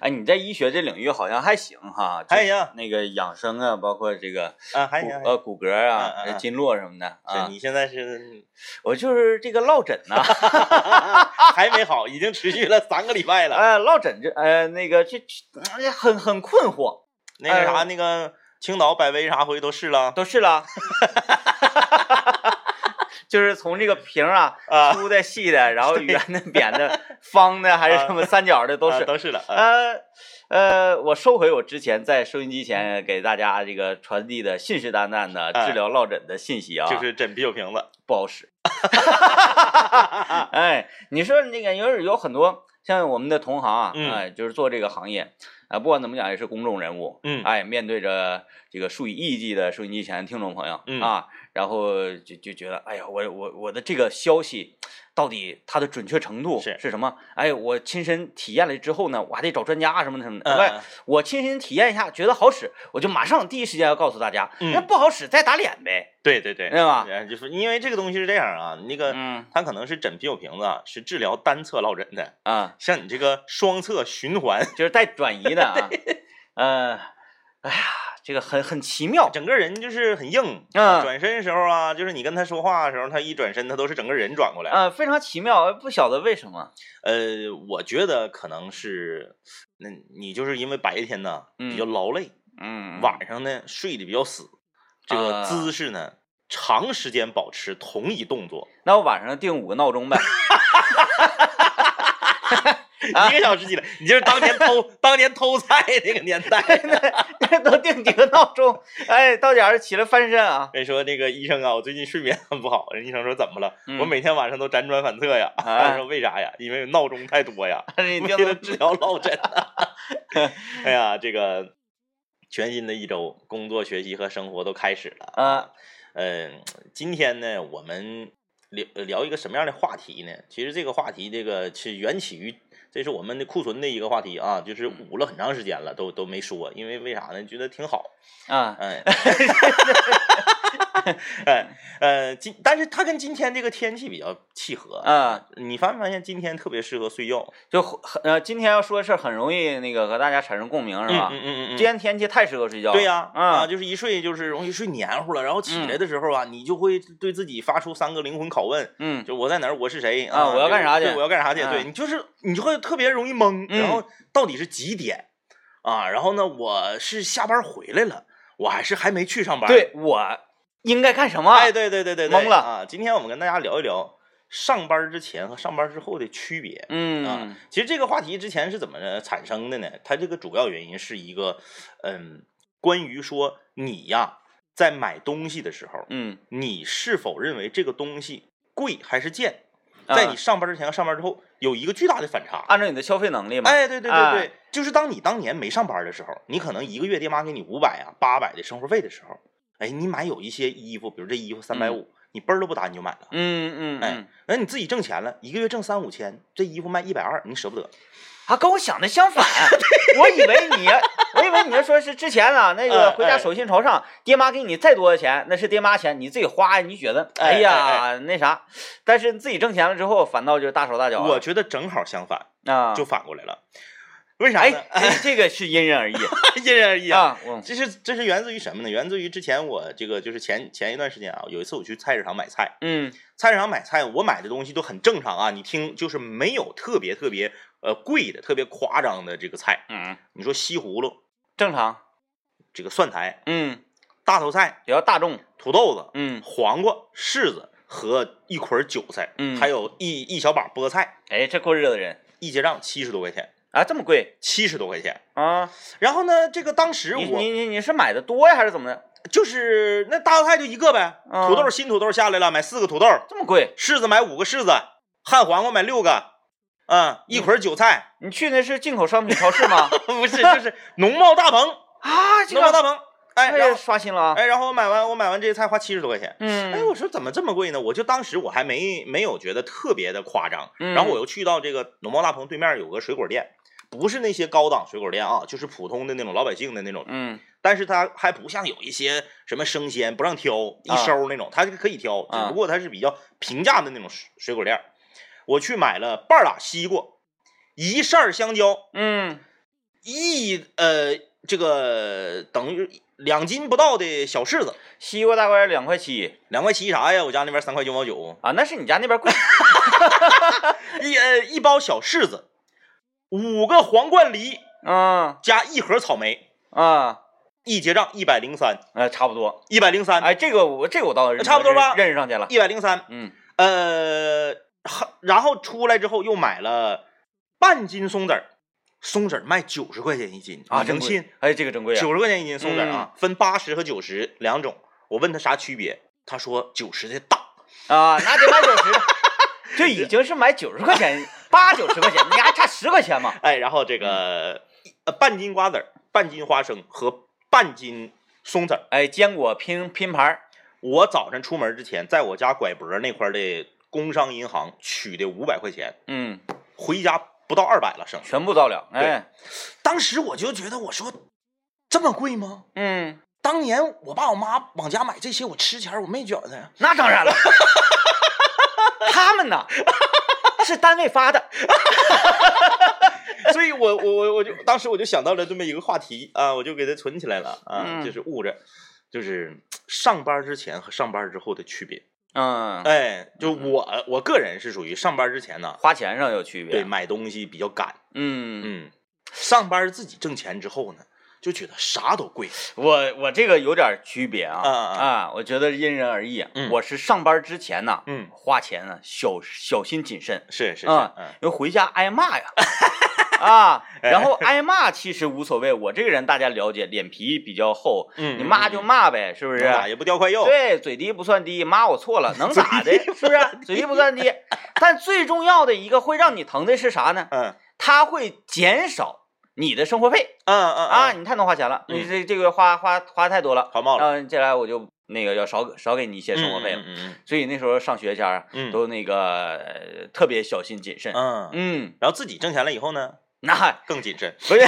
哎，你在医学这领域好像还行哈，还行。那个养生啊，包括这个啊，还行。呃，骨骼啊，经络什么的啊。你现在是？我就是这个落枕呐 还没好，已经持续了三个礼拜了。哎，落枕这，呃，那个这很很困惑。那个啥，那个青岛百威啥回去都试了，都试了。就是从这个瓶啊，粗的、细的，然后 圆的、扁的、方的，还是什么三角的，都是都是的。呃呃，我收回我之前在收音机前给大家这个传递的信誓旦旦的治疗落枕的信息啊，就是枕啤酒瓶子不好使。哎，你说那个有有很多像我们的同行啊，哎，就是做这个行业啊，不管怎么讲也是公众人物，嗯，哎，面对着这个数以亿计的收音机前的听众朋友，嗯啊。然后就就觉得，哎呀，我我我的这个消息到底它的准确程度是是什么？哎，我亲身体验了之后呢，我还得找专家什么什么的。对，我亲身体验一下，觉得好使，我就马上第一时间要告诉大家。那不好使再打脸呗。对对对，对吧？就是因为这个东西是这样啊，那个它可能是枕啤酒瓶子是治疗单侧落枕的啊，像你这个双侧循环就是带转移的啊。呃，哎呀。这个很很奇妙，整个人就是很硬。嗯，转身的时候啊，就是你跟他说话的时候，他一转身，他都是整个人转过来。嗯，非常奇妙，不晓得为什么。呃，我觉得可能是，那你就是因为白天呢比较劳累，嗯，晚上呢睡得比较死，这个姿势呢长时间保持同一动作。那我晚上定五个闹钟呗。一个小时起来，你就是当年偷当年偷菜那个年代，那都定几个闹钟？哎，到点儿起来翻身啊！跟你说那个医生啊，我最近睡眠很不好。人医生说怎么了？我每天晚上都辗转反侧呀。他说为啥呀？因为闹钟太多呀。为了治疗落枕。哎呀，这个全新的一周，工作、学习和生活都开始了啊。嗯，今天呢，我们聊聊一个什么样的话题呢？其实这个话题，这个是缘起于。这是我们的库存的一个话题啊，就是捂了很长时间了，都都没说，因为为啥呢？觉得挺好啊，哎。哎，呃，今但是它跟今天这个天气比较契合啊。你发没发现今天特别适合睡觉？就很呃，今天要说的事很容易那个和大家产生共鸣，是吧？嗯嗯嗯今天天气太适合睡觉。对呀，啊，就是一睡就是容易睡黏糊了，然后起来的时候啊，你就会对自己发出三个灵魂拷问。嗯，就我在哪儿？我是谁？啊，我要干啥去？我要干啥去？对你就是你就会特别容易懵，然后到底是几点啊？然后呢，我是下班回来了，我还是还没去上班？对我。应该干什么？哎，对对对对，懵了啊！今天我们跟大家聊一聊上班之前和上班之后的区别。嗯啊，其实这个话题之前是怎么产生的呢？它这个主要原因是一个，嗯，关于说你呀，在买东西的时候，嗯，你是否认为这个东西贵还是贱？在你上班之前和上班之后有一个巨大的反差。按照你的消费能力嘛。哎，对对对对，就是当你当年没上班的时候，你可能一个月爹妈给你五百啊、八百的生活费的时候。哎，你买有一些衣服，比如这衣服三百五，你嘣儿都不打你就买了。嗯嗯，哎，那你自己挣钱了，一个月挣三五千，这衣服卖一百二，你舍不得？啊，跟我想的相反，我以为你，我以为你要说是之前啊，那个回家手心朝上，爹妈给你再多的钱，那是爹妈钱，你自己花，你觉得哎呀那啥？但是自己挣钱了之后，反倒就大手大脚。我觉得正好相反啊，就反过来了。为啥呢？哎，这个是因人而异，因人而异啊。这是这是源自于什么呢？源自于之前我这个就是前前一段时间啊，有一次我去菜市场买菜，嗯，菜市场买菜，我买的东西都很正常啊。你听，就是没有特别特别呃贵的、特别夸张的这个菜。嗯，你说西葫芦正常，这个蒜苔，嗯，大头菜比较大众，土豆子，嗯，黄瓜、柿子和一捆韭菜，嗯，还有一一小把菠菜。哎，这过日子的人，一结账七十多块钱。啊，这么贵，七十多块钱啊！然后呢，这个当时我你你你是买的多呀，还是怎么的？就是那大头菜就一个呗，土豆新土豆下来了，买四个土豆，这么贵。柿子买五个柿子，旱黄瓜买六个，嗯，一捆韭菜。你去那是进口商品超市吗？不是，就是农贸大棚 啊，农贸大棚。哎，然后刷新了啊！哎，然后我买完，我买完这些菜花七十多块钱。嗯，哎，我说怎么这么贵呢？我就当时我还没没有觉得特别的夸张。然后我又去到这个农贸大棚对面有个水果店。不是那些高档水果店啊，就是普通的那种老百姓的那种。嗯，但是它还不像有一些什么生鲜不让挑一收那种，它可以挑，只不过它是比较平价的那种水果店。我去买了半拉西瓜，一扇香蕉，嗯，一呃这个等于两斤不到的小柿子，西瓜大概两块七，两块七啥呀？我家那边三块九毛九啊，那是你家那边贵。一呃一包小柿子，五个皇冠梨，啊，加一盒草莓，啊。一结账一百零三，呃，差不多一百零三。哎，这个我这个我倒是差不多吧，认识上去了，一百零三。嗯，呃，然后出来之后又买了半斤松子儿，松子儿卖九十块钱一斤啊，真信？哎，这个真贵啊，九十块钱一斤松子儿啊，分八十和九十两种。我问他啥区别，他说九十的大啊，那得买九十的，这已经是买九十块钱，八九十块钱，你还差十块钱嘛？哎，然后这个呃半斤瓜子儿，半斤花生和。半斤松子，哎，坚果拼拼盘我早晨出门之前，在我家拐脖那块的工商银行取的五百块钱，嗯，回家不到二百了，剩全部到了。哎，当时我就觉得，我说这么贵吗？嗯，当年我爸我妈往家买这些，我吃钱我没觉得。那当然了，他们呢是单位发的。所以，我我我我就当时我就想到了这么一个话题啊，我就给它存起来了啊，就是物着，就是上班之前和上班之后的区别。嗯，哎，就我我个人是属于上班之前呢，花钱上有区别，对，买东西比较赶。嗯嗯，上班自己挣钱之后呢，就觉得啥都贵。我我这个有点区别啊啊，我觉得因人而异。嗯，我是上班之前呢，嗯，花钱呢小小心谨慎，是是是，因为回家挨骂呀。啊，然后挨骂其实无所谓，我这个人大家了解，脸皮比较厚，嗯，你骂就骂呗，是不是？也不掉块肉。对，嘴低不算低，骂我错了，能咋的？是不是？嘴低不算低，但最重要的一个会让你疼的是啥呢？嗯，它会减少你的生活费。嗯嗯啊，你太能花钱了，你这这个花花花太多了，花冒了。嗯，接下来我就那个要少少给你一些生活费了。嗯嗯。所以那时候上学前都那个特别小心谨慎。嗯嗯。然后自己挣钱了以后呢？那更谨慎，不是？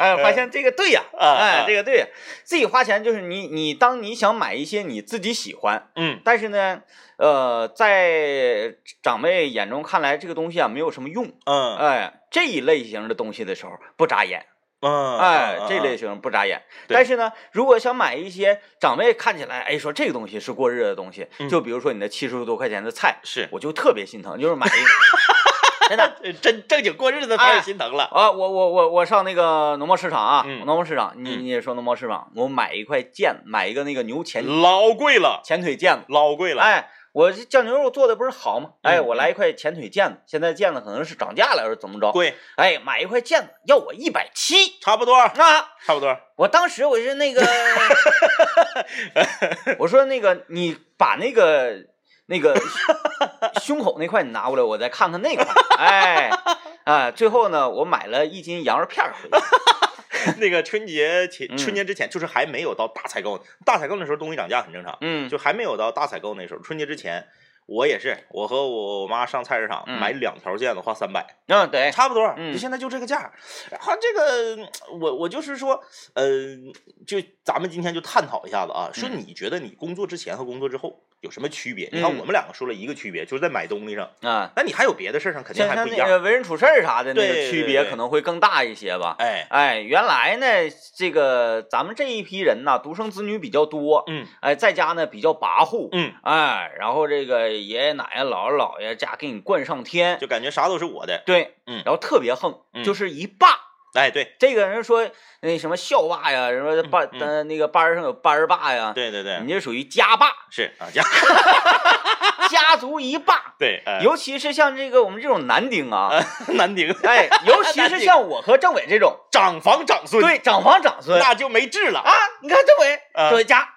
哎，发现这个对呀，哎，这个对，自己花钱就是你，你当你想买一些你自己喜欢，嗯，但是呢，呃，在长辈眼中看来这个东西啊没有什么用，嗯，哎，这一类型的东西的时候不眨眼，嗯，哎，这类型不眨眼。但是呢，如果想买一些长辈看起来，哎，说这个东西是过日子的东西，就比如说你的七十多块钱的菜，是，我就特别心疼，就是买一。真的，真正经过日子开始心疼了啊！我我我我上那个农贸市场啊，农贸市场，你你也说农贸市场，我买一块腱，买一个那个牛前老贵了，前腿腱子老贵了。哎，我这酱牛肉做的不是好吗？哎，我来一块前腿腱子，现在腱子可能是涨价了，还是怎么着？贵。哎，买一块腱子要我一百七，差不多啊，差不多。我当时我是那个，我说那个你把那个。那个 胸口那块你拿过来，我再看看那块。哎，啊，最后呢，我买了一斤羊肉片回来。那个春节前，春节之前就是还没有到大采购，大采购那时候东西涨价很正常。嗯，就还没有到大采购那时候，春节之前。我也是，我和我妈上菜市场买两条腱子花三百，嗯，对，差不多，就现在就这个价。然后这个，我我就是说，呃，就咱们今天就探讨一下子啊，说你觉得你工作之前和工作之后有什么区别？你看我们两个说了一个区别，就是在买东西上啊，那你还有别的事儿上肯定还不一样。为人处事啥的那个区别可能会更大一些吧。哎哎，原来呢，这个咱们这一批人呢，独生子女比较多，嗯，哎，在家呢比较跋扈，嗯，哎，然后这个。爷爷奶奶、姥姥姥爷家给你惯上天，就感觉啥都是我的。对，嗯，然后特别横，就是一霸。哎，对，这个人说那什么校霸呀，什么班呃那个班上有班霸呀。对对对，你这属于家霸。是啊，家 家族一霸。对，尤其是像这个我们这种男丁啊，男丁，哎，尤其是 像我和政委这种长房长孙，对，长房长孙，那就没治了啊！你看政委，政委家。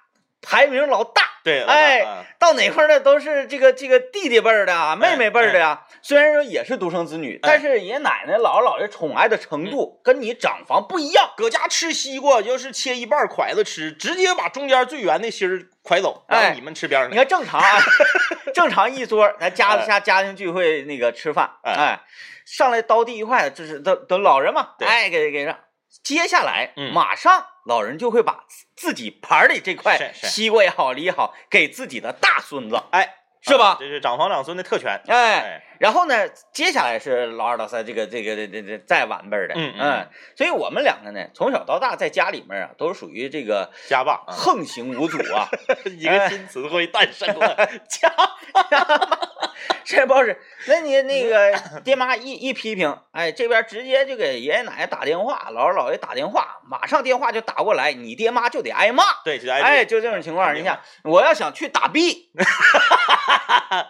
排名老大，对，哎，到哪块呢都是这个这个弟弟辈儿的啊，妹妹辈儿的呀。虽然说也是独生子女，但是爷爷奶奶、姥姥姥爷宠爱的程度跟你长房不一样。搁家吃西瓜，就是切一半筷子吃，直接把中间最圆的芯儿拐走，然后你们吃边上。你看正常啊，正常一桌，咱家家家庭聚会那个吃饭，哎，上来刀第一筷子，这是都都老人嘛，哎，给给上。接下来，马上老人就会把自己盘里这块西瓜也好，梨也好，给自己的大孙子，哎，是吧？这是长房长孙的特权，哎。然后呢，接下来是老二、老三，这个、这个、这、这、这再晚辈的，嗯嗯，所以我们两个呢，从小到大在家里面啊，都是属于这个家霸，横行无阻啊，一个新词汇诞生了，家霸。这不是，那你那个爹妈一一批评，哎，这边直接就给爷爷奶奶打电话，姥姥姥爷打电话，马上电话就打过来，你爹妈就得挨骂，对，就挨，哎，就这种情况，你想，我要想去打 B，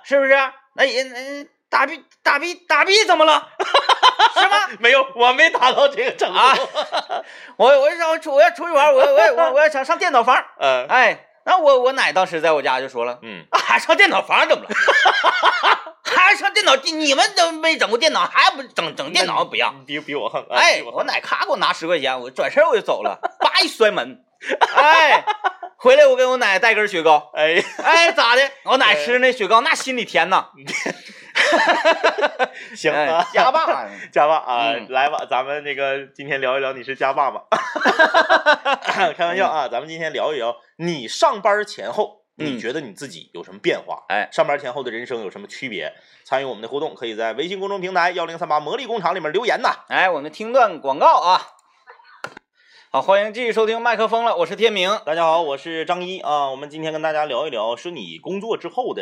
是不是？那也那。打 B 打 B 打 B 怎么了？是吗？没有，我没达到这个程度。我我要出我要出去玩，我我我我要想上电脑房。嗯，哎，那我我奶当时在我家就说了，嗯，还上电脑房怎么了？还上电脑？你们都没整过电脑，还不整整电脑不要？比比我横。哎，我奶咔给我拿十块钱，我转身我就走了，叭一摔门，哎，回来我给我奶带根雪糕。哎哎，咋的？我奶吃那雪糕那心里甜呐。行啊，家霸，家霸啊，来吧，咱们那个今天聊一聊你是家霸吧。开玩笑啊，咱们今天聊一聊你上班前后，你觉得你自己有什么变化？哎，上班前后的人生有什么区别？参与我们的互动，可以在微信公众平台幺零三八魔力工厂里面留言呐。哎，我们听段广告啊。好，欢迎继续收听麦克风了，我是天明。大家好，我是张一啊。我们今天跟大家聊一聊，说你工作之后的。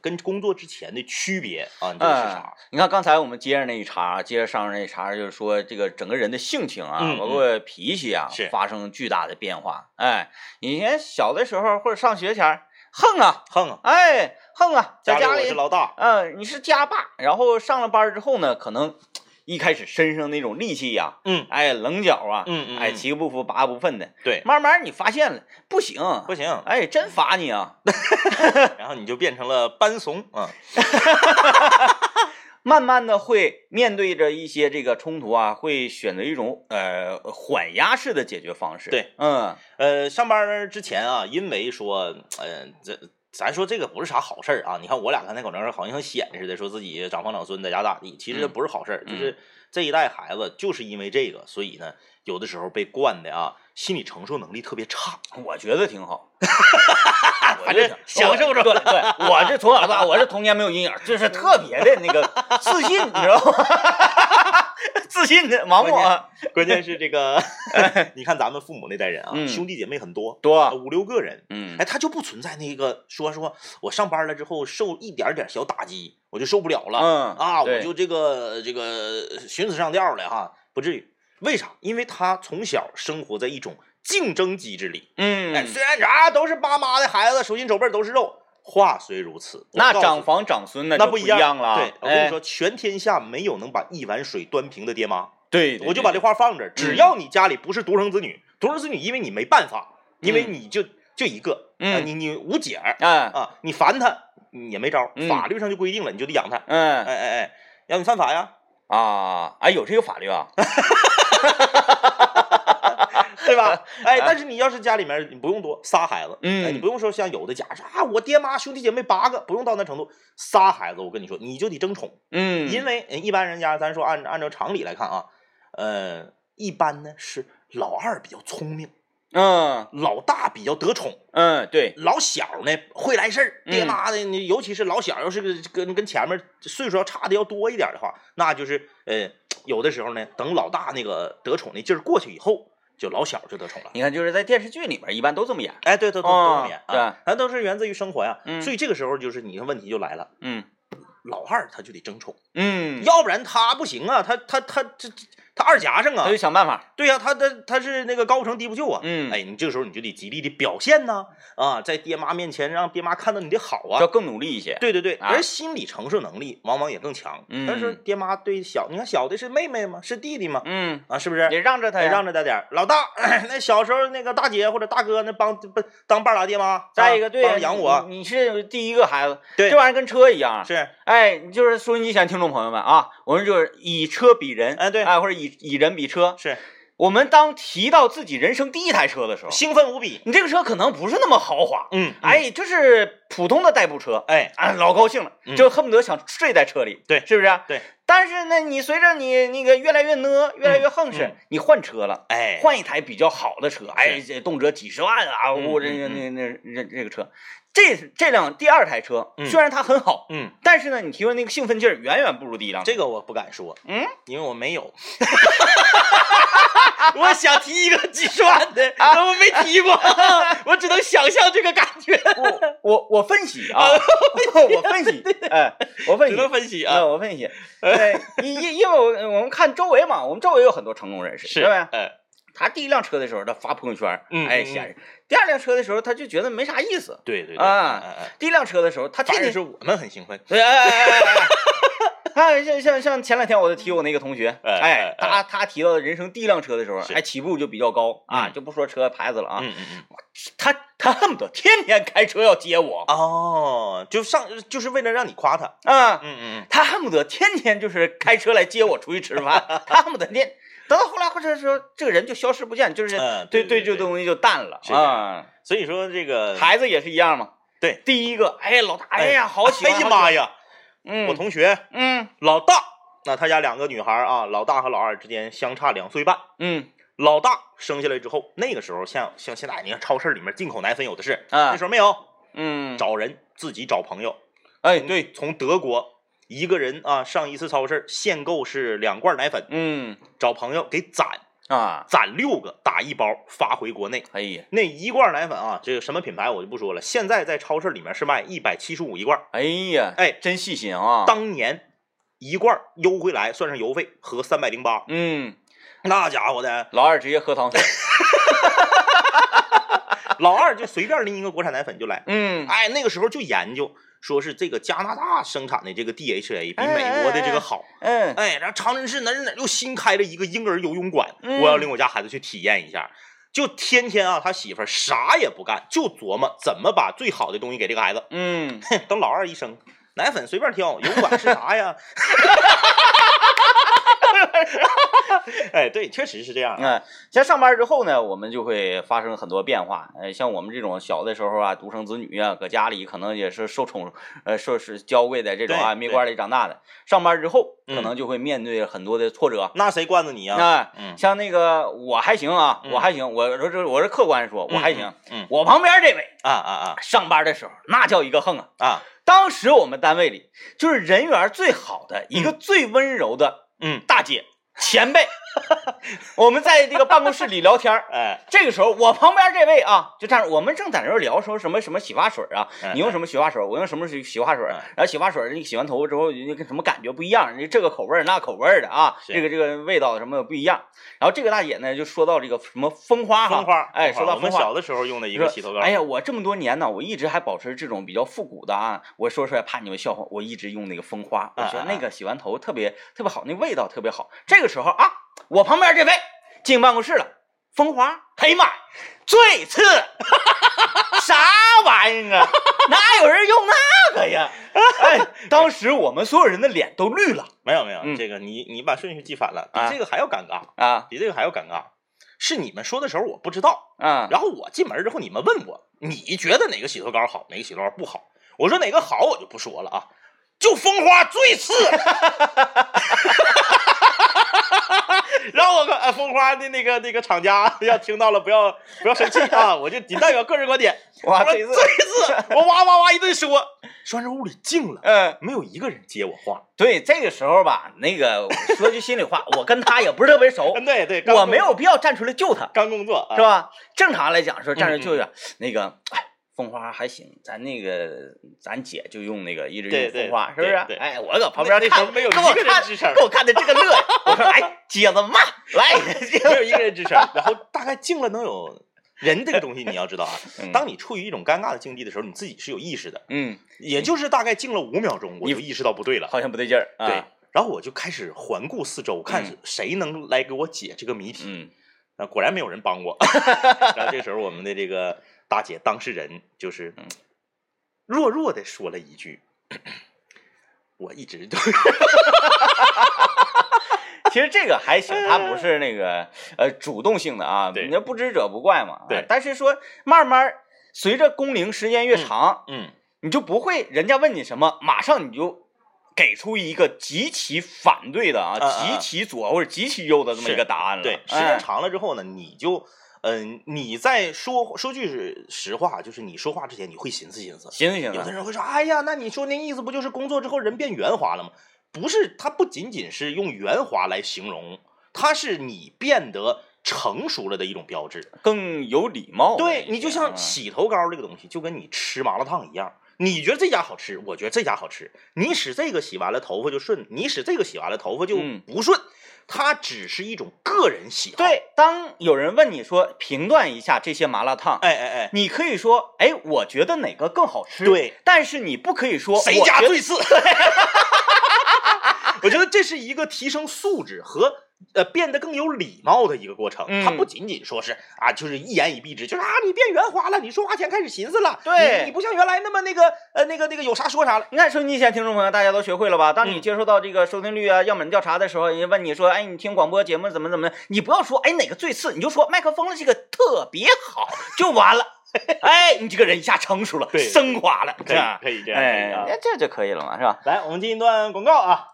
跟工作之前的区别啊，你这是啥？你看刚才我们接着那一茬，接着上那一茬，就是说这个整个人的性情啊，包括脾气啊，是发生巨大的变化。哎，以前小的时候或者上学前横啊横啊，哎横啊，在家里是老大，嗯，你是家霸。然后上了班之后呢，可能。一开始身上那种戾气呀，嗯，哎，棱角啊，嗯嗯，哎，七个不服八个不忿的，对，慢慢你发现了，不行，不行，哎，真罚你啊 然后你就变成了班怂啊，慢慢的会面对着一些这个冲突啊，会选择一种呃缓压式的解决方式，对，嗯，呃，上班之前啊，因为说，呃，这。咱说这个不是啥好事儿啊！你看我俩刚才搁那儿好像显似的，说自己长房长孙在家咋地，其实不是好事儿。就是这一代孩子就是因为这个，所以呢，有的时候被惯的啊，心理承受能力特别差。我觉得挺好，反正 享受着。对对，我是从小到大，我是童年没有阴影，就是特别的那个自信，你知道吗？自信的盲目啊！关键是这个，你看咱们父母那代人啊，兄弟姐妹很多，多五六个人，嗯，哎，他就不存在那个说说我上班了之后受一点点小打击我就受不了了，嗯啊，我就这个这个寻死上吊了哈，不至于。为啥？因为他从小生活在一种竞争机制里，嗯，哎，虽然啥都是爸妈的孩子，手心手背都是肉。话虽如此，那长房长孙那不一样了。对，我跟你说，全天下没有能把一碗水端平的爹妈。对，我就把这话放这儿。只要你家里不是独生子女，独生子女，因为你没办法，因为你就就一个，嗯，你你无解儿，啊啊，你烦他也没招，法律上就规定了，你就得养他。嗯，哎哎哎，让你犯法呀？啊，哎，有这个法律啊。对吧？哎，但是你要是家里面你不用多仨孩子，嗯，哎你不用说像有的家说啊，我爹妈兄弟姐妹八个，不用到那程度，仨孩子，我跟你说，你就得争宠，嗯，因为一般人家咱说按按照常理来看啊，呃，一般呢是老二比较聪明，嗯，老大比较得宠，嗯，对，老小呢会来事儿，爹妈的你尤其是老小要是跟跟前面岁数要差的要多一点的话，那就是呃有的时候呢，等老大那个得宠那劲儿过去以后。就老小就得宠了，你看就是在电视剧里面一般都这么演，哎，对，对对都这么演，啊，咱都是源自于生活呀，嗯，所以这个时候就是你的问题就来了，嗯，老二他就得争宠，嗯，要不然他不行啊，他他他这这。他二夹上啊，他就想办法。对呀，他他他是那个高不成低不就啊。嗯，哎，你这个时候你就得极力的表现呢，啊，在爹妈面前让爹妈看到你的好啊，要更努力一些。对对对，而心理承受能力往往也更强。嗯，但是爹妈对小，你看小的是妹妹吗？是弟弟吗？嗯，啊，是不是？得让着他，让着他点老大，那小时候那个大姐或者大哥那帮不当半拉爹妈。再一个，对，养我，你是第一个孩子，对，这玩意儿跟车一样。是，哎，就是收音机前听众朋友们啊，我们就是以车比人，哎，对，哎，或者以以人比车。是。我们当提到自己人生第一台车的时候，兴奋无比。你这个车可能不是那么豪华，嗯，哎，就是普通的代步车，哎，啊，老高兴了，就恨不得想睡在车里，对，是不是？对。但是呢，你随着你那个越来越呢，越来越横是，你换车了，哎，换一台比较好的车，哎，这动辄几十万啊，我这那那那这这个车，这这辆第二台车虽然它很好，嗯，但是呢，你提出那个兴奋劲儿远远不如第一辆。这个我不敢说，嗯，因为我没有。我想提一个几十万的，我没提过，我只能想象这个感觉。我我我分析啊，我分析，哎，我分析，只能分析啊，我分析。对，因因因为我我们看周围嘛，我们周围有很多成功人士，对吧？哎。他第一辆车的时候，他发朋友圈，哎，显示；第二辆车的时候，他就觉得没啥意思。对对啊，第一辆车的时候，他天天是我们很兴奋。对，哎哎哎哎，他像像像前两天我就提我那个同学，哎，他他提到人生第一辆车的时候，哎，起步就比较高啊，就不说车牌子了啊，他他恨不得天天开车要接我哦，就上就是为了让你夸他啊，嗯嗯，他恨不得天天就是开车来接我出去吃饭，他恨不得天。等到后来，或者说这个人就消失不见，就是对对这东西就淡了啊。所以说这个孩子也是一样嘛。对，第一个，哎老大，哎呀，好喜欢！哎呀妈呀，嗯，我同学，嗯，老大，那他家两个女孩啊，老大和老二之间相差两岁半。嗯，老大生下来之后，那个时候像像现在，你看超市里面进口奶粉有的是，啊，那时候没有，嗯，找人自己找朋友，哎，对，从德国。一个人啊，上一次超市限购是两罐奶粉，嗯，找朋友给攒啊，攒六个打一包发回国内。哎呀，那一罐奶粉啊，这个什么品牌我就不说了。现在在超市里面是卖一百七十五一罐。哎呀，哎，真细心啊！当年一罐邮回来算上邮费合三百零八。嗯，那家伙的，老二直接喝汤水，老二就随便拎一个国产奶粉就来。嗯，哎，那个时候就研究。说是这个加拿大生产的这个 DHA 比美国的这个好，嗯，哎，然后长春市哪哪又新开了一个婴儿游泳馆，我要领我家孩子去体验一下，就天天啊，他媳妇儿啥也不干，就琢磨怎么把最好的东西给这个孩子，嗯，等老二一生，奶粉随便挑，游泳馆是啥呀？哎，对，确实是这样。嗯，像上班之后呢，我们就会发生很多变化。呃，像我们这种小的时候啊，独生子女啊，搁家里可能也是受宠，呃，受是娇贵的这种啊，蜜罐里长大的。上班之后，可能就会面对很多的挫折。那谁惯着你啊？那，像那个我还行啊，我还行。我说这我是客观说，我还行。嗯，我旁边这位啊啊啊，上班的时候那叫一个横啊啊！当时我们单位里就是人缘最好的一个最温柔的嗯大姐。前辈，我们在这个办公室里聊天儿，哎，这个时候我旁边这位啊，就站着，我们正在那儿聊说什么什么洗发水啊，你用什么洗发水，我用什么洗洗发水，然后洗发水你洗完头发之后那个什么感觉不一样，你这个口味儿那口味儿的啊，这个这个味道什么不一样。然后这个大姐呢就说到这个什么蜂花哈，蜂花，哎，说到我们小的时候用的一个洗头膏，哎呀，我这么多年呢，我一直还保持这种比较复古的啊，我说出来怕你们笑话，我一直用那个蜂花，我觉得那个洗完头特别特别好，那味道特别好。这个时候啊。我旁边这位进办公室了，风华，哎呀妈，最次，啥玩意儿啊？哪有人用那个呀？哎，当时我们所有人的脸都绿了。没有没有，这个你你把顺序记反了，比这个还要尴尬啊！比这个还要尴尬，是你们说的时候我不知道啊。然后我进门之后，你们问我，你觉得哪个洗头膏好，哪个洗头膏不好？我说哪个好，我就不说了啊，就蜂花最次。然后我呃，蜂花的那个那个厂家 要听到了，不要不要生气啊！我就仅代表个人观点。哇，这次这次我哇哇哇一顿说，说这屋里静了，嗯，没有一个人接我话。对，这个时候吧，那个说句心里话，我跟他也不是特别熟，对对，我没有必要站出来救他，刚工作是吧？正常来讲说站出来救救，那个哎。蜂花还行，咱那个咱姐就用那个一直用蜂花，是不是？哎，我搁旁边那时候，没有一个人支撑，给我看的这个乐，我说哎，姐子骂，来，没有一个人支撑。然后大概静了能有人这个东西，你要知道啊，当你处于一种尴尬的境地的时候，你自己是有意识的，嗯，也就是大概静了五秒钟，我就意识到不对了，好像不对劲儿，对，然后我就开始环顾四周，看谁能来给我解这个谜题，嗯，那果然没有人帮我，然后这时候我们的这个。大姐当事人就是弱弱的说了一句：“我一直都 其实这个还行，他不是那个呃主动性的啊，你那不知者不怪嘛。对，但是说慢慢随着工龄时间越长，嗯，你就不会人家问你什么，马上你就给出一个极其反对的啊，极其左或者极其右的这么一个答案了。对，时间长了之后呢，你就。嗯，你在说说句是实话，就是你说话之前你会寻思寻思，寻思寻思。有的人会说，哎呀，那你说那意思不就是工作之后人变圆滑了吗？不是，它不仅仅是用圆滑来形容，它是你变得成熟了的一种标志，更有礼貌。对你就像洗头膏这个东西，就跟你吃麻辣烫一样。你觉得这家好吃，我觉得这家好吃。你使这个洗完了头发就顺，你使这个洗完了头发就不顺。它只是一种个人喜好。对，当有人问你说评断一下这些麻辣烫，哎哎哎，你可以说，哎，我觉得哪个更好吃。对，但是你不可以说谁家最次。我觉得这是一个提升素质和。呃，变得更有礼貌的一个过程，它不仅仅说是啊，就是一言以蔽之，就是啊，你变圆滑了，你说话前开始寻思了，对，你不像原来那么那个呃那个那个有啥说啥了。你看收音机前听众朋友，大家都学会了吧？当你接受到这个收听率啊样本调查的时候，人家问你说，哎，你听广播节目怎么怎么的，你不要说哎哪个最次，你就说麦克风的这个特别好就完了。哎，你这个人一下成熟了，升华了，可以可以这样，哎，这就可以了嘛，是吧？来，我们进一段广告啊。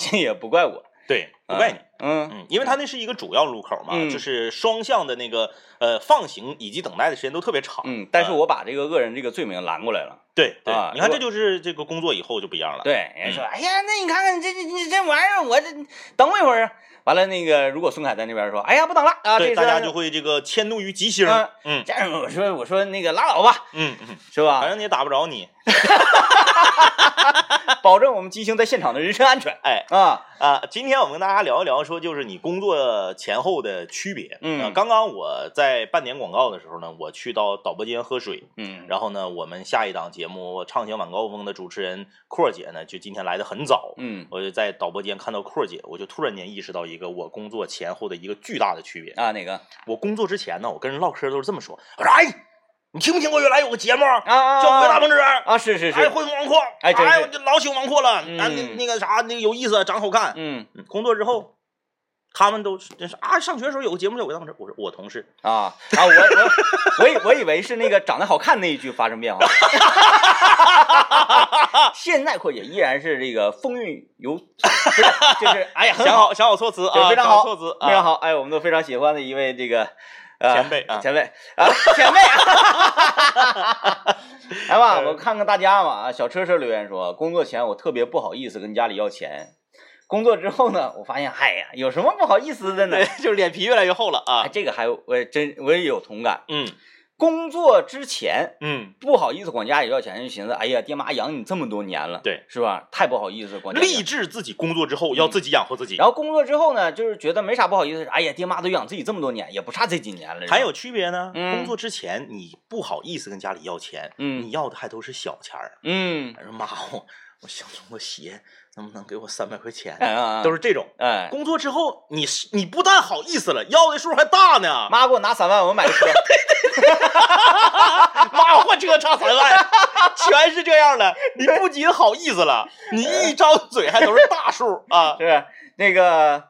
这也不怪我。对，不怪你，嗯嗯，因为它那是一个主要路口嘛，就是双向的那个呃放行以及等待的时间都特别长，嗯，但是我把这个恶人这个罪名拦过来了，对对，你看这就是这个工作以后就不一样了，对，人家说，哎呀，那你看看这这这这玩意儿，我这等我一会儿，完了那个如果孙凯在那边说，哎呀不等了啊，对，大家就会这个迁怒于吉星，嗯，这样我说我说那个拉倒吧，嗯嗯，是吧？反正你也打不着你。保证我们吉星在现场的人身安全。哎啊啊！今天我们跟大家聊一聊，说就是你工作前后的区别。嗯，刚刚我在半点广告的时候呢，我去到导播间喝水。嗯，然后呢，我们下一档节目《畅想晚高峰》的主持人阔姐呢，就今天来的很早。嗯，我就在导播间看到阔姐，我就突然间意识到一个我工作前后的一个巨大的区别啊！哪个？我工作之前呢，我跟人唠嗑都是这么说，我说哎。你听没听过原来有个节目啊？叫《鬼大鹏之》啊，是是是，哎，恢宏广阔，哎，哎，老喜欢王阔了，啊，那那个啥，那个有意思，长得好看，嗯，工作之后，他们都真是啊，上学的时候有个节目叫《鬼大鹏之》，我说我同事啊啊，我我我以我以为是那个长得好看那一句发生变化，现在阔姐依然是这个风韵犹，就是 哎呀，想好想好措辞啊，非常好，措辞非常好，哎，我们都非常喜欢的一位这个。前辈啊，前辈啊，前辈！来吧，我看看大家嘛啊，小车车留言说，工作前我特别不好意思跟家里要钱，工作之后呢，我发现，嗨呀，有什么不好意思的呢？就是脸皮越来越厚了啊。这个还我真我也有同感，嗯。工作之前，嗯，不好意思管家里要钱，就寻思，哎呀，爹妈养你这么多年了，对，是吧？太不好意思管。立志自己工作之后要自己养活自己。然后工作之后呢，就是觉得没啥不好意思，哎呀，爹妈都养自己这么多年，也不差这几年了。还有区别呢？工作之前你不好意思跟家里要钱，嗯，你要的还都是小钱儿，嗯，说妈，我我想中个鞋。能不能给我三百块钱？啊，都是这种。哎，工作之后，你你不但好意思了，要的数还大呢。妈，给我拿三万，我买个车。妈，换车差三万，全是这样的。你不仅好意思了，你一张嘴还都是大数啊。是那个，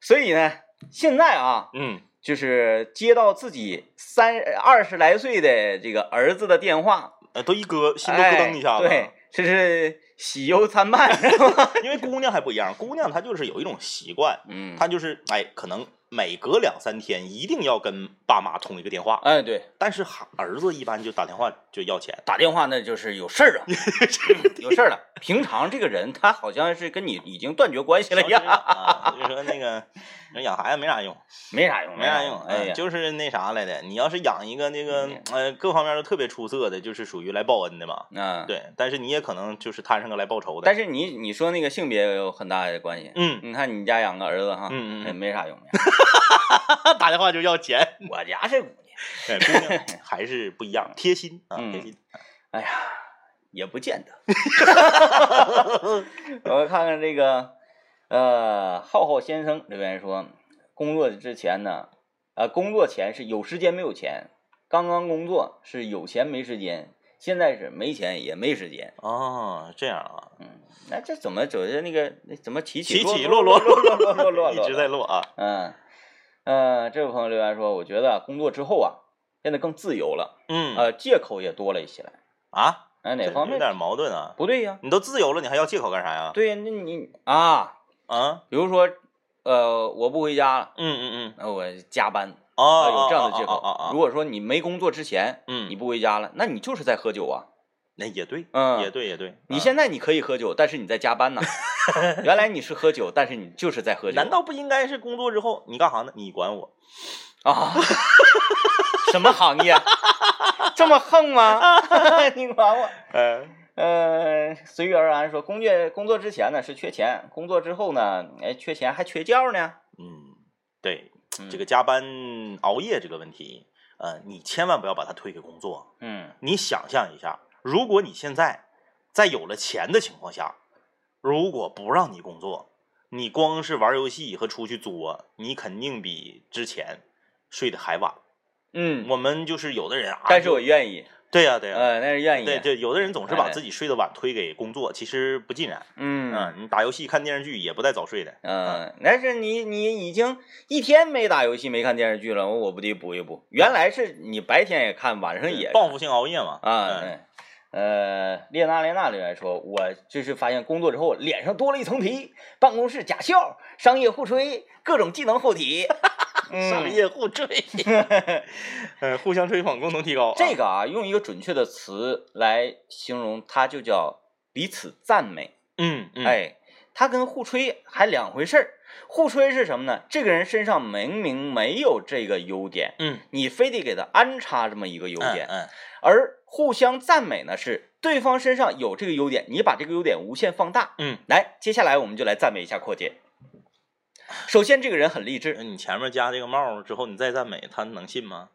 所以呢，现在啊，嗯，就是接到自己三二十来岁的这个儿子的电话，呃，都一搁，心都咯噔一下子。对，这是。喜忧参半，因为姑娘还不一样，姑娘她就是有一种习惯，嗯，她就是哎，可能每隔两三天一定要跟爸妈通一个电话，哎，对。但是儿子一般就打电话就要钱，打电话那就是有事儿啊，有事儿了。平常这个人他好像是跟你已经断绝关系了一样，就说那个。养孩子没啥用，没啥用，没啥用，哎，就是那啥来的。你要是养一个那个，呃，各方面都特别出色的，就是属于来报恩的嘛。嗯，对。但是你也可能就是摊上个来报仇的。但是你你说那个性别有很大的关系。嗯，你看你家养个儿子哈，嗯嗯，没啥用。打电话就要钱。我家是姑娘，姑娘还是不一样，贴心啊，贴心。哎呀，也不见得。我看看这个。呃，浩浩先生这边说，工作之前呢，呃，工作前是有时间没有钱，刚刚工作是有钱没时间，现在是没钱也没时间。哦，这样啊，嗯，那这怎么走的那个怎么起起起落落落落落落落一直在落啊？嗯嗯，这位朋友留言说，我觉得工作之后啊，变得更自由了，嗯，呃，借口也多了一些啊？哎，哪方面有点矛盾啊？不对呀，你都自由了，你还要借口干啥呀？对呀，那你啊。啊，比如说，呃，我不回家了，嗯嗯嗯，那我加班啊，有这样的借口啊。如果说你没工作之前，嗯，你不回家了，那你就是在喝酒啊。那也对，嗯，也对，也对。你现在你可以喝酒，但是你在加班呢。原来你是喝酒，但是你就是在喝酒。难道不应该是工作之后你干啥呢？你管我啊？什么行业？这么横吗？你管我？嗯呃，随遇而安说，工作工作之前呢是缺钱，工作之后呢，哎，缺钱还缺觉呢。嗯，对，这个加班熬夜这个问题，呃，你千万不要把它推给工作。嗯，你想象一下。如果你现在在有了钱的情况下，如果不让你工作，你光是玩游戏和出去作，你肯定比之前睡得还晚。嗯，我们就是有的人啊，但是我愿意。对呀，对呀，呃，那是愿意。对对，有的人总是把自己睡得晚推给工作，其实不尽然。嗯嗯，你打游戏、看电视剧也不带早睡的。嗯，但是你你已经一天没打游戏、没看电视剧了，我我不得补一补。原来是你白天也看，晚上也报复性熬夜嘛。啊，对。呃，列娜列娜留言说，我就是发现工作之后脸上多了一层皮，办公室假笑，商业互吹，各种技能护体，商业互吹，呃，互相吹捧，共同提高。这个啊，用一个准确的词来形容，它就叫彼此赞美。嗯，哎，它跟互吹还两回事儿。互吹是什么呢？这个人身上明明没有这个优点，嗯，你非得给他安插这么一个优点，嗯，而互相赞美呢，是对方身上有这个优点，你把这个优点无限放大，嗯，来，接下来我们就来赞美一下阔姐。首先，这个人很励志。你前面加这个帽之后，你再赞美他，能信吗？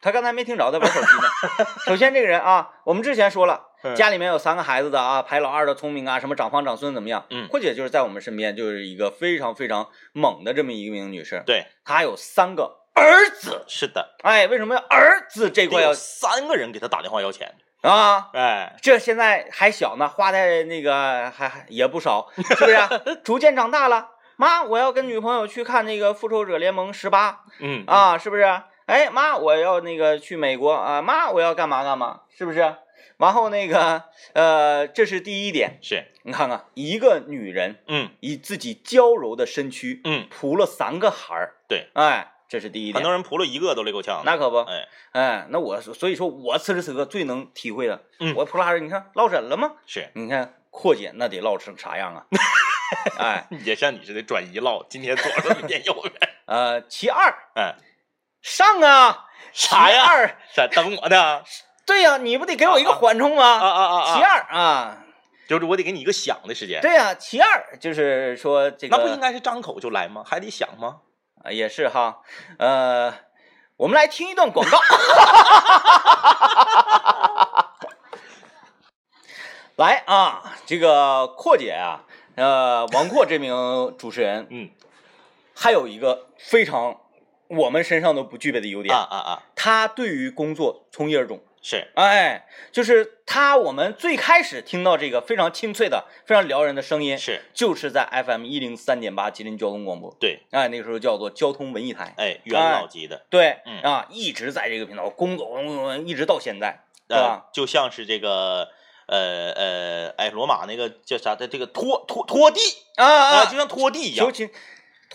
他刚才没听着，在玩手机呢。首先，这个人啊，我们之前说了，家里面有三个孩子的啊，排老二的聪明啊，什么长房长孙怎么样？嗯，阔姐就是在我们身边，就是一个非常非常猛的这么一名女士。对，她有三个儿子。是的，哎，为什么要儿子这块要三个人给他打电话要钱啊？哎，这现在还小呢，花的那个还还也不少，是不是？逐渐长大了，妈，我要跟女朋友去看那个《复仇者联盟十八》。嗯啊，是不是？哎妈，我要那个去美国啊！妈，我要干嘛干嘛？是不是？然后那个呃，这是第一点，是你看看一个女人，嗯，以自己娇柔的身躯，嗯，扑了三个孩儿，对，哎，这是第一点。很多人扑了一个都累够呛，那可不，哎哎，那我所以说我此时此刻最能体会的，嗯，我扑拉人，你看落枕了吗？是，你看扩姐那得落成啥样啊？哎，也像你似的转移落，今天左边，明天右边。呃，其二，哎，上啊。啥呀？二，啥等我呢？对呀，你不得给我一个缓冲吗？啊啊啊啊！其二啊，就是我得给你一个想的时间。对呀，其二就是说这个，那不应该是张口就来吗？还得想吗？啊，也是哈。呃，我们来听一段广告。来啊，这个阔姐啊，呃，王阔这名主持人，嗯，还有一个非常。我们身上都不具备的优点啊啊啊！他对于工作从一而终，是哎，就是他。我们最开始听到这个非常清脆的、非常撩人的声音，是就是在 FM 一零三点八吉林交通广播。对，哎，那个时候叫做交通文艺台，哎，元老级的。对，嗯啊，一直在这个频道公公一直到现在，对吧？就像是这个呃呃，哎，罗马那个叫啥的，这个拖拖拖地啊啊，就像拖地一样。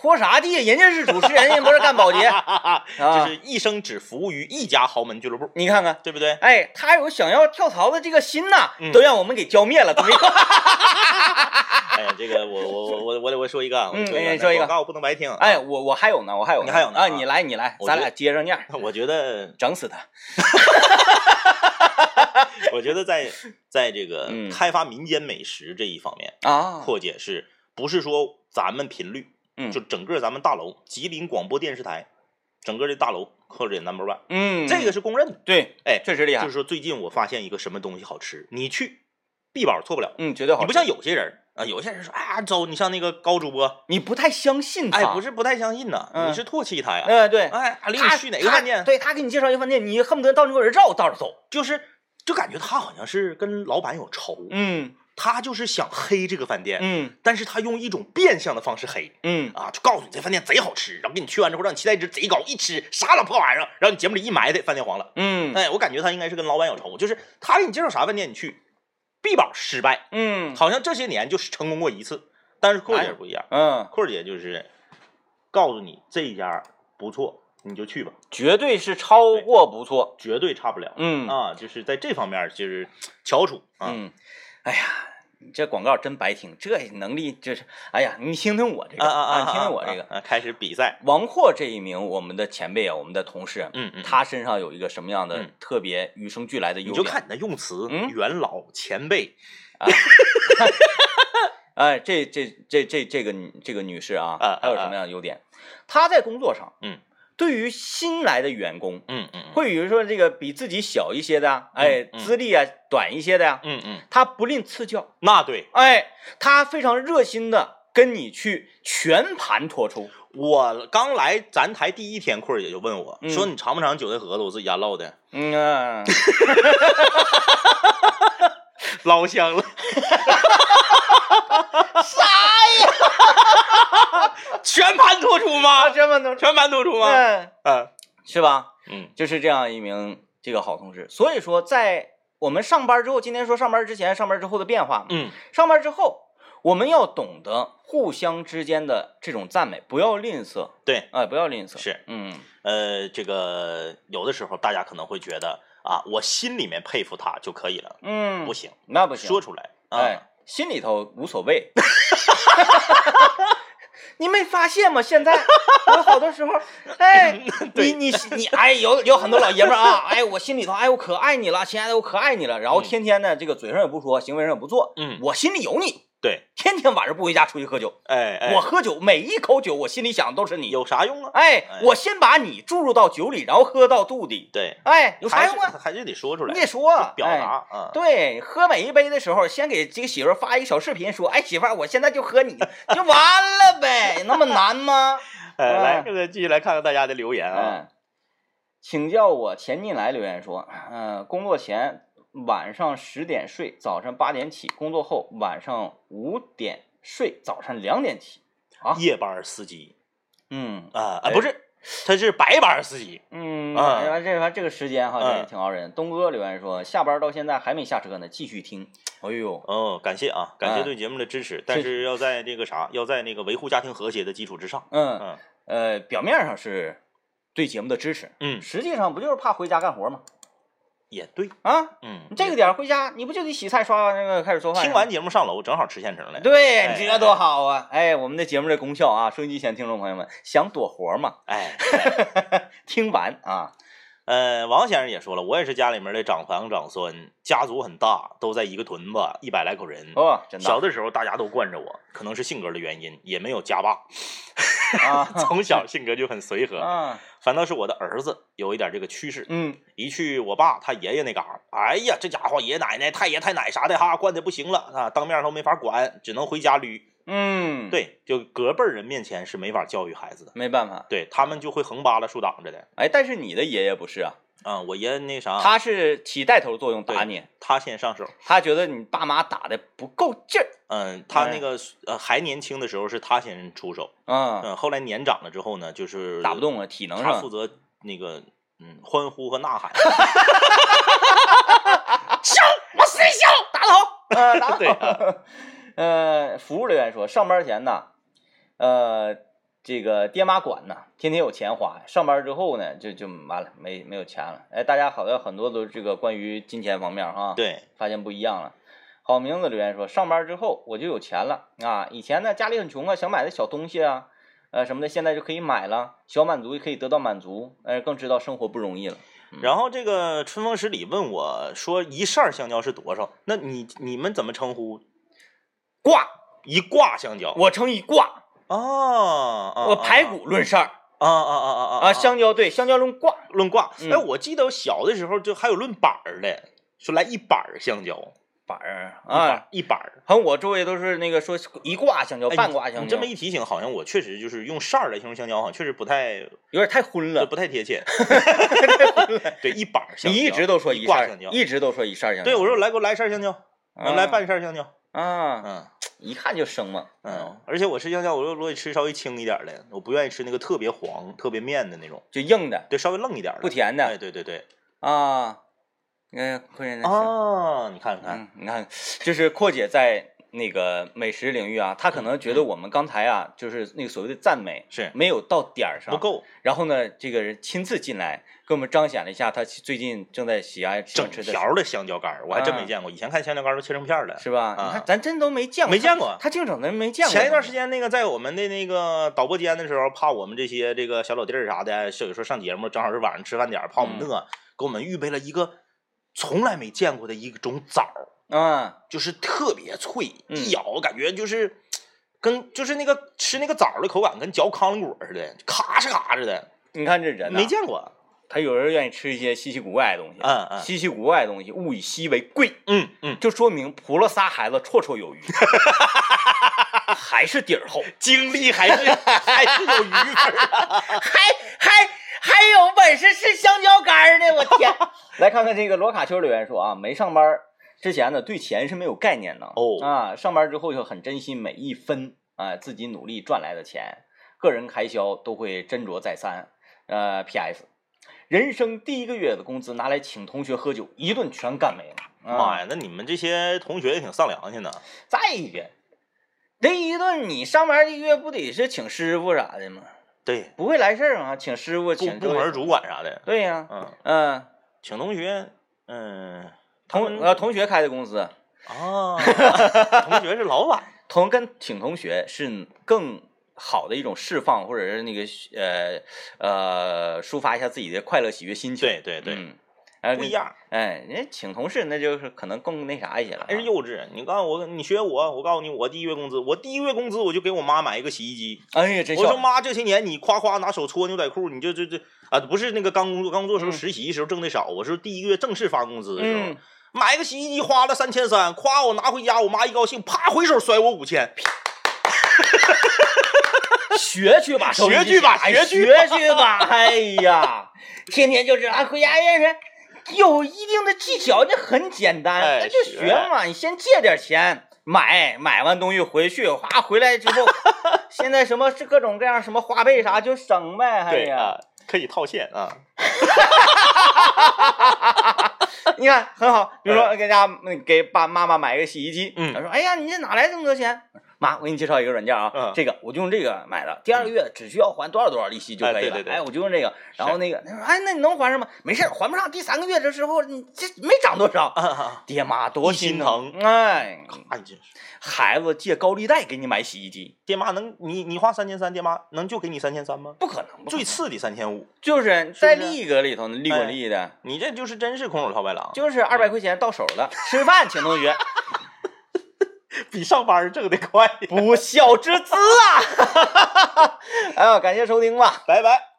拖啥地？人家是主持人，人家不是干保洁，就是一生只服务于一家豪门俱乐部。你看看，对不对？哎，他有想要跳槽的这个心呐，嗯都让我们给浇灭了，怎么样？哎呀，这个我我我我我得我说一个，嗯，你说一个，广告不能白听。哎，我我还有呢，我还有，你还有呢啊？你来，你来，咱俩接着念。我觉得整死他。我觉得在在这个嗯开发民间美食这一方面啊，阔姐是不是说咱们频率？嗯，就整个咱们大楼，吉林广播电视台，整个这大楼，或者 number one，嗯，这个是公认的。对，哎，确实厉害。就是说，最近我发现一个什么东西好吃，你去必保错不了。嗯，绝对好。你不像有些人啊，有些人说，哎呀，走，你像那个高主播，你不太相信他。哎，不是不太相信呐，嗯、你是唾弃他呀。哎，对，哎，领你去哪个饭店？对他给你介绍一个饭店，你恨不得到那个人绕道着走，就是就感觉他好像是跟老板有仇。嗯。他就是想黑这个饭店，嗯，但是他用一种变相的方式黑，嗯。啊，就告诉你这饭店贼好吃，然后给你去完之后让你期待值贼高，一吃啥老破玩意儿，然后你节目里一埋汰，饭店黄了，嗯，哎，我感觉他应该是跟老板有仇，就是他给你介绍啥饭店你去，必保失败，嗯，好像这些年就是成功过一次，但是阔姐不一样，嗯，阔姐就是告诉你这一家不错，你就去吧，绝对是超过不错，绝对差不了，嗯。啊，就是在这方面就是翘楚啊，嗯，哎呀。你这广告真白听，这能力就是，哎呀，你听听我这个，啊啊啊，听听我这个，开始比赛。王阔这一名我们的前辈啊，我们的同事，嗯嗯，他身上有一个什么样的特别与生俱来的优点？你就看你的用词，嗯，元老前辈，啊，哎，这这这这这个这个女士啊，还有什么样的优点？她在工作上，嗯。对于新来的员工，嗯嗯，会比如说这个比自己小一些的，哎，资历啊短一些的呀，嗯嗯，他不吝赐教，那对，哎，他非常热心的跟你去全盘托出。我刚来咱台第一天，坤儿姐就问我说：“你尝不尝韭菜盒子？我自己家烙的。”嗯啊，老香了。啥呀？全盘托出吗？全盘托，全盘托出吗？嗯嗯，是吧？嗯，就是这样一名这个好同事。所以说，在我们上班之后，今天说上班之前、上班之后的变化。嗯，上班之后，我们要懂得互相之间的这种赞美，不要吝啬。对，哎，不要吝啬。是，嗯，呃，这个有的时候大家可能会觉得啊，我心里面佩服他就可以了。嗯，不行，那不行，说出来。哎。心里头无所谓，你没发现吗？现在有好多时候，哎，你你你，哎，有有很多老爷们儿啊，哎，我心里头，哎，我可爱你了，亲爱的，我可爱你了，然后天天呢，这个嘴上也不说，行为上也不做，嗯，我心里有你。对，天天晚上不回家出去喝酒，哎，我喝酒每一口酒，我心里想的都是你，有啥用啊？哎，我先把你注入到酒里，然后喝到肚里，对，哎，有啥用啊？还是得说出来，你得说，表达啊。对，喝每一杯的时候，先给这个媳妇发一个小视频，说，哎，媳妇，我现在就喝你，就完了呗，那么难吗？哎，来，这个继续来看看大家的留言啊，请叫我钱进来留言说，嗯，工作前晚上十点睡，早上八点起，工作后晚上五点。睡早上两点起，啊，夜班司机，嗯啊啊不是，他是白班司机，嗯啊，这这这个时间哈，这挺熬人。东哥留言说，下班到现在还没下车呢，继续听。哎呦，哦，感谢啊，感谢对节目的支持，但是要在这个啥，要在那个维护家庭和谐的基础之上。嗯嗯，呃，表面上是对节目的支持，嗯，实际上不就是怕回家干活吗？也对啊，嗯，这个点回家你不就得洗菜刷那个开始做饭？听完节目上楼，正好吃现成的。对，你这多好啊！哎，我们的节目的功效啊，收音机前听众朋友们想躲活嘛？哎，听完啊。呃，王先生也说了，我也是家里面的长房长孙，家族很大，都在一个屯子，一百来口人。哦，真的。小的时候大家都惯着我，可能是性格的原因，也没有家霸。啊，从小性格就很随和。啊，反倒是我的儿子有一点这个趋势。嗯，一去我爸他爷爷那嘎，哎呀，这家伙爷爷奶奶、太爷太奶啥的哈，惯的不行了啊，当面都没法管，只能回家捋。嗯，对，就隔辈人面前是没法教育孩子的，没办法，对他们就会横扒拉竖挡着的。哎，但是你的爷爷不是啊？啊，我爷爷那啥，他是起带头作用打你，他先上手，他觉得你爸妈打的不够劲儿。嗯，他那个呃还年轻的时候是他先出手，嗯嗯，后来年长了之后呢，就是打不动了，体能上他负责那个嗯欢呼和呐喊。笑，我死笑，打头，呃，打头。对。呃，服务人员说，上班前呢，呃，这个爹妈管呢，天天有钱花。上班之后呢，就就完了，没没有钱了。哎，大家好像很多都这个关于金钱方面哈，对，发现不一样了。好名字留言说，上班之后我就有钱了啊！以前呢家里很穷啊，想买的小东西啊，呃什么的，现在就可以买了，小满足也可以得到满足，呃，更知道生活不容易了。然后这个春风十里问我说，一扇香蕉是多少？那你你们怎么称呼？挂一挂香蕉，我称一挂哦，我排骨论事儿啊啊啊啊啊啊！香蕉对香蕉论挂论挂，哎，我记得小的时候就还有论板儿的，说来一板儿香蕉，板儿啊一板儿，好像我周围都是那个说一挂香蕉，半挂香蕉。你这么一提醒，好像我确实就是用扇儿来形容香蕉，好像确实不太有点太荤了，不太贴切。对，一板儿香蕉，你一直都说一挂香蕉，一直都说一扇香蕉。对，我说来给我来一扇香蕉，来半扇香蕉。啊，嗯，一看就生嘛，嗯，而且我吃香蕉，我就我得吃稍微轻一点的，我不愿意吃那个特别黄、特别面的那种，就硬的，对，稍微愣一点的，不甜的，哎，对对对，啊，你看阔姐那啊，你看看，你看，就是阔姐在那个美食领域啊，他可能觉得我们刚才啊，就是那个所谓的赞美是没有到点儿上，不够。然后呢，这个人亲自进来给我们彰显了一下他最近正在喜爱整条的香蕉干儿，我还真没见过。以前看香蕉干儿都切成片的，是吧？你看咱真都没见过，没见过。他净整的没见过。前一段时间那个在我们的那个导播间的时候，怕我们这些这个小老弟儿啥的，有时候上节目正好是晚上吃饭点儿，怕我们饿，给我们预备了一个从来没见过的一种枣。嗯，就是特别脆，一咬感觉就是跟就是那个吃那个枣的口感，跟嚼糠果似的，咔哧咔哧的。你看这人没见过，他有人愿意吃一些稀奇古怪的东西。嗯嗯，稀奇古怪的东西，物以稀为贵。嗯嗯，就说明扑了仨孩子绰绰有余，还是底儿厚，精力还是 还是有余份，还还还有本事吃香蕉干呢！我天，来看看这个罗卡丘留言说啊，没上班。之前呢，对钱是没有概念的哦啊，上班之后就很珍惜每一分啊，自己努力赚来的钱，个人开销都会斟酌再三。呃，P.S. 人生第一个月的工资拿来请同学喝酒，一顿全干没了。妈呀，那你们这些同学也挺丧良心的。再一个，这一顿你上班一个月不得是请师傅啥的吗？对，不会来事儿啊，请师傅，请部门主管啥的。对呀，嗯嗯，请同学，嗯。同呃同学开的公司啊，同学是老板，同跟请同学是更好的一种释放，或者是那个呃呃抒发一下自己的快乐喜悦心情。对对对，嗯，不一样。哎，人家请同事那就是可能更那啥一些了。还是幼稚。你告诉我，你学我，我告诉你，我第一月工资，我第一月工资我就给我妈买一个洗衣机。哎呀，真我说妈，这些年你夸夸拿手搓牛仔裤，你就这这啊，不是那个刚工作刚工作时候实习时候挣的少，我是第一个月正式发工资的时候。买个洗衣机花了三千三，夸我拿回家，我妈一高兴，啪回手甩我五千。学去吧，学去吧，学去吧。哎呀，天天就是啊，回家也是有一定的技巧，那很简单，那就学嘛。你先借点钱买，买完东西回去，哗回来之后，现在什么是各种各样什么花呗啥就省呗。哎呀，可以套现啊。你看很好，比如说给家给爸妈妈买一个洗衣机，他说：“哎呀，你这哪来这么多钱？妈，我给你介绍一个软件啊，这个我就用这个买的，第二个月只需要还多少多少利息就可以了。哎，我就用这个，然后那个他说：哎，那你能还上吗？没事，还不上，第三个月的时候你这没涨多少，爹妈多心疼。哎，哎，真是孩子借高利贷给你买洗衣机，爹妈能你你花三千三，爹妈能就给你三千三吗？不可能，最次的三千五，就是在利格里头利滚利的，你这就是真是空手套白狼，就是二百块钱到手了，吃饭请同学。比上班挣的快，不孝之子啊！哎呀，感谢收听吧，拜拜。